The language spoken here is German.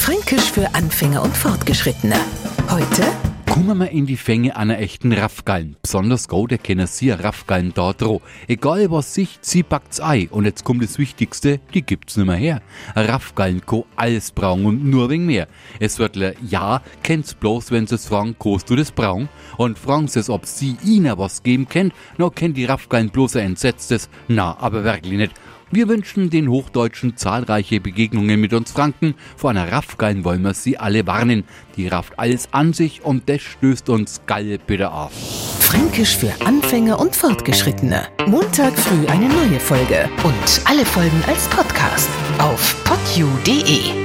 Fränkisch für Anfänger und Fortgeschrittene. Heute Kommen wir in die Fänge einer echten Raffgallen. Besonders gut erkennen sie Raffgallen dort roh. Egal was sich, sie packt's ei. Und jetzt kommt das Wichtigste, die gibt's nimmer her. Raffgallen ko alles braun und nur wegen mehr. Es wird ja, kennt's bloß, wenn sie's fragen, kost du das braun? Und fragen sie's, ob sie ihnen was geben kennt, no kennt die Raffgallen bloß ein entsetztes, na, aber wirklich nicht. Wir wünschen den Hochdeutschen zahlreiche Begegnungen mit uns Franken. Vor einer Raffgallen wollen wir sie alle warnen. Die rafft alles an sich und das stößt uns geil bitte auf. Fränkisch für Anfänger und Fortgeschrittene. Montag früh eine neue Folge und alle Folgen als Podcast auf podu.de.